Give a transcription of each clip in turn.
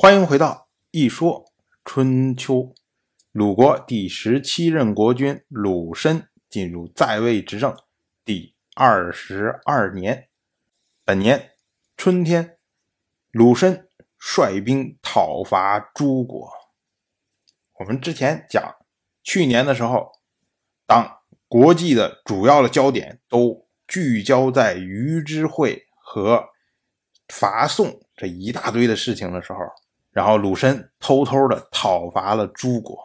欢迎回到《一说春秋》。鲁国第十七任国君鲁申进入在位执政第二十二年，本年春天，鲁申率兵讨伐诸国。我们之前讲，去年的时候，当国际的主要的焦点都聚焦在于之会和伐宋这一大堆的事情的时候。然后鲁申偷偷的讨伐了诸国，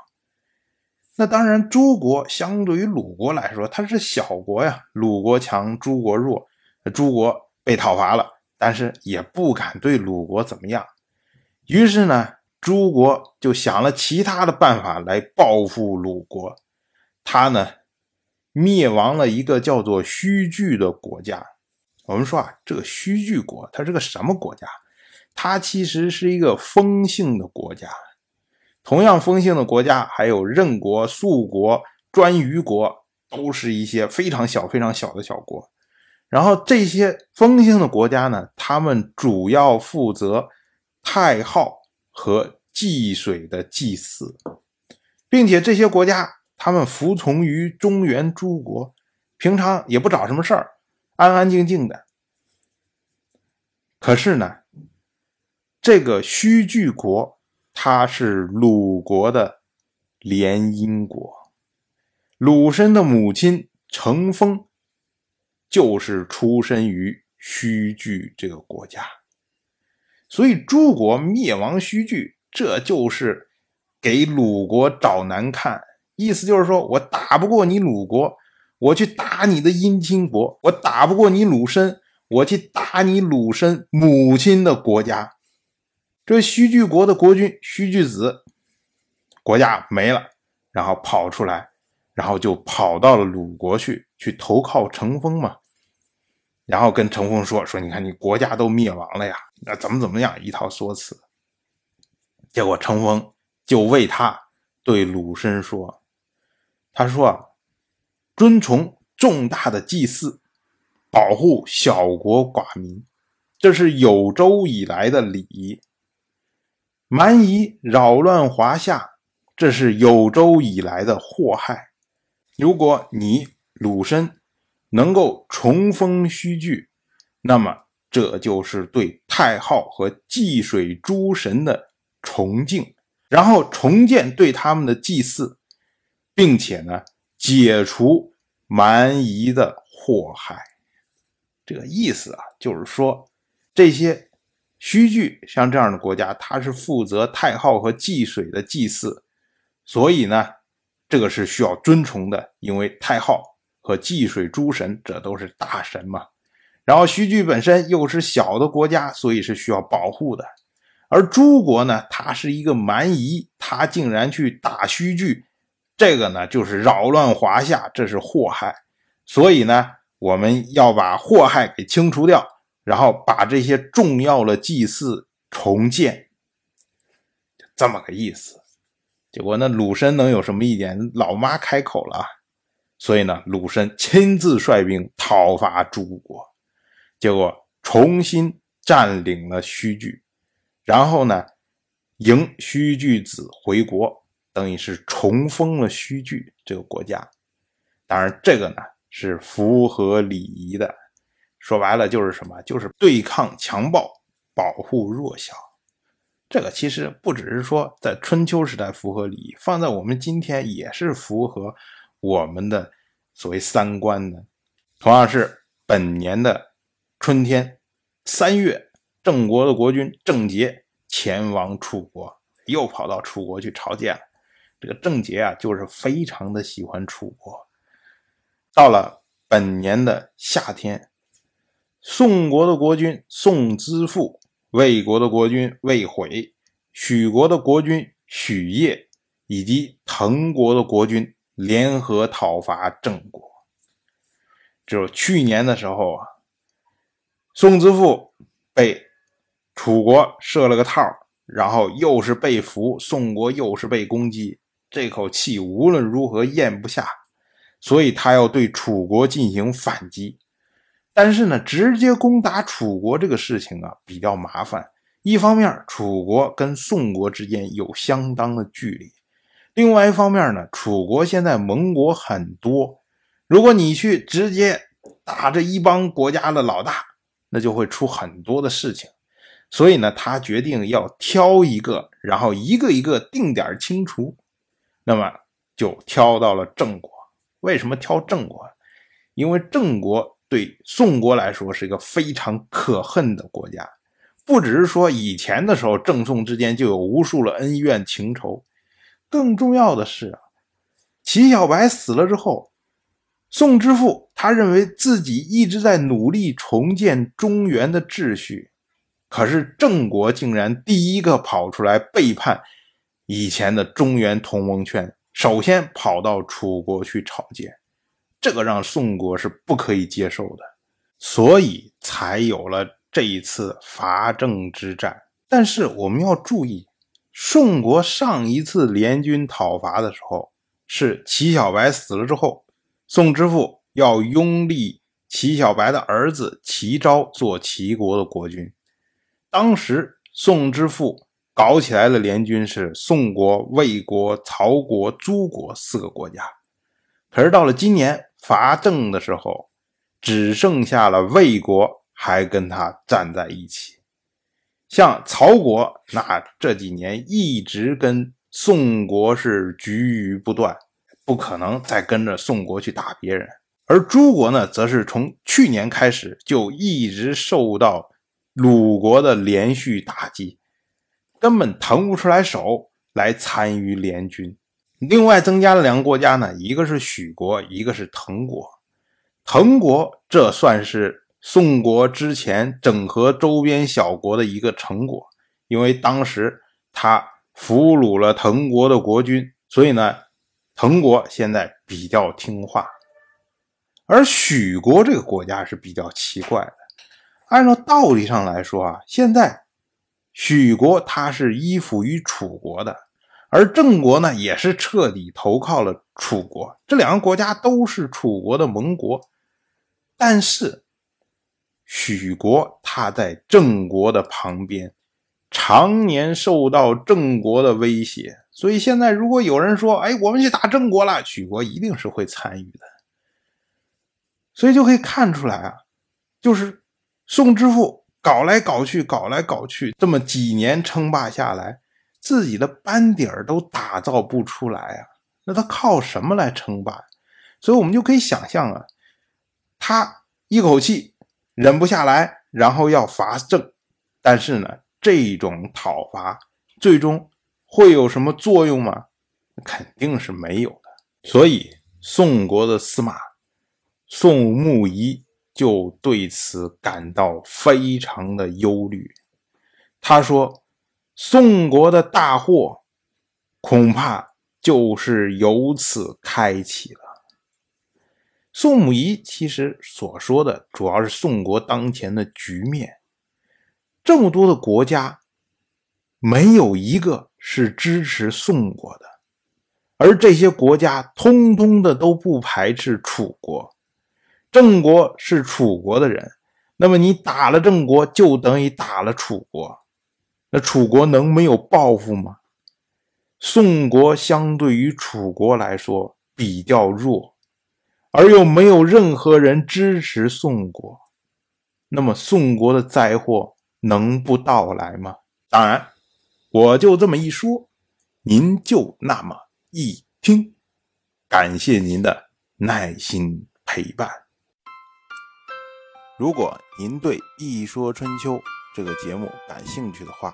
那当然，诸国相对于鲁国来说，它是小国呀。鲁国强，诸国弱，诸国被讨伐了，但是也不敢对鲁国怎么样。于是呢，诸国就想了其他的办法来报复鲁国。他呢，灭亡了一个叫做须据的国家。我们说啊，这个须据国，它是个什么国家？它其实是一个封姓的国家，同样封姓的国家还有任国、肃国、专余国，都是一些非常小、非常小的小国。然后这些封姓的国家呢，他们主要负责太昊和济水的祭祀，并且这些国家他们服从于中原诸国，平常也不找什么事儿，安安静静的。可是呢？这个虚据国，它是鲁国的联姻国。鲁申的母亲成风，就是出身于虚据这个国家。所以诸国灭亡虚据，这就是给鲁国找难看。意思就是说我打不过你鲁国，我去打你的姻亲国；我打不过你鲁申，我去打你鲁申母亲的国家。这须据国的国君须据子，国家没了，然后跑出来，然后就跑到了鲁国去，去投靠成风嘛。然后跟成风说：“说你看你国家都灭亡了呀，那怎么怎么样一套说辞。”结果成风就为他对鲁申说：“他说，尊崇重大的祭祀，保护小国寡民，这是有周以来的礼仪。”蛮夷扰乱华夏，这是有周以来的祸害。如果你鲁申能够重封虚据，那么这就是对太昊和济水诸神的崇敬，然后重建对他们的祭祀，并且呢，解除蛮夷的祸害。这个意思啊，就是说这些。须据像这样的国家，它是负责太昊和祭水的祭祀，所以呢，这个是需要尊崇的，因为太昊和祭水诸神这都是大神嘛。然后须据本身又是小的国家，所以是需要保护的。而诸国呢，它是一个蛮夷，他竟然去打须据，这个呢就是扰乱华夏，这是祸害。所以呢，我们要把祸害给清除掉。然后把这些重要的祭祀重建，这么个意思。结果那鲁申能有什么意见？老妈开口了，所以呢，鲁申亲自率兵讨伐诸国，结果重新占领了须据，然后呢，迎须据子回国，等于是重封了须据这个国家。当然，这个呢是符合礼仪的。说白了就是什么？就是对抗强暴，保护弱小。这个其实不只是说在春秋时代符合礼仪，放在我们今天也是符合我们的所谓三观的。同样是本年的春天三月，郑国的国君郑杰前往楚国，又跑到楚国去朝见了。这个郑杰啊，就是非常的喜欢楚国。到了本年的夏天。宋国的国君宋资父、魏国的国君魏悔、许国的国君许业以及滕国的国君联合讨伐郑国。就是去年的时候啊，宋资父被楚国设了个套，然后又是被俘，宋国又是被攻击，这口气无论如何咽不下，所以他要对楚国进行反击。但是呢，直接攻打楚国这个事情啊比较麻烦，一方面，楚国跟宋国之间有相当的距离；另外一方面呢，楚国现在盟国很多，如果你去直接打这一帮国家的老大，那就会出很多的事情。所以呢，他决定要挑一个，然后一个一个定点清除。那么就挑到了郑国。为什么挑郑国？因为郑国对宋国来说是一个非常可恨的国家。不只是说以前的时候，郑宋之间就有无数的恩怨情仇。更重要的是啊，齐小白死了之后，宋之父他认为自己一直在努力重建中原的秩序。可是郑国竟然第一个跑出来背叛以前的中原同盟圈，首先跑到楚国去朝见，这个让宋国是不可以接受的，所以才有了这一次伐郑之战。但是我们要注意，宋国上一次联军讨伐的时候，是齐小白死了之后，宋之父要拥立齐小白的儿子齐昭做齐国的国君。当时宋之父搞起来的联军是宋国、魏国、曹国、诸国四个国家，可是到了今年伐郑的时候，只剩下了魏国还跟他站在一起。像曹国，那这几年一直跟宋国是局域不断，不可能再跟着宋国去打别人。而诸国呢，则是从去年开始就一直受到。鲁国的连续打击，根本腾不出来手来参与联军。另外增加了两个国家呢，一个是许国，一个是滕国。滕国这算是宋国之前整合周边小国的一个成果，因为当时他俘虏了滕国的国君，所以呢，滕国现在比较听话。而许国这个国家是比较奇怪的。按照道理上来说啊，现在许国它是依附于楚国的，而郑国呢也是彻底投靠了楚国，这两个国家都是楚国的盟国。但是许国他在郑国的旁边，常年受到郑国的威胁，所以现在如果有人说：“哎，我们去打郑国了”，许国一定是会参与的。所以就可以看出来啊，就是。宋之父搞来搞去，搞来搞去，这么几年称霸下来，自己的班底儿都打造不出来啊！那他靠什么来称霸？所以我们就可以想象啊，他一口气忍不下来，然后要伐郑，但是呢，这种讨伐最终会有什么作用吗？肯定是没有的。所以宋国的司马宋穆仪。就对此感到非常的忧虑。他说：“宋国的大祸，恐怕就是由此开启了。”宋母仪其实所说的主要是宋国当前的局面。这么多的国家，没有一个是支持宋国的，而这些国家通通的都不排斥楚国。郑国是楚国的人，那么你打了郑国，就等于打了楚国。那楚国能没有报复吗？宋国相对于楚国来说比较弱，而又没有任何人支持宋国，那么宋国的灾祸能不到来吗？当然，我就这么一说，您就那么一听。感谢您的耐心陪伴。如果您对《一说春秋》这个节目感兴趣的话，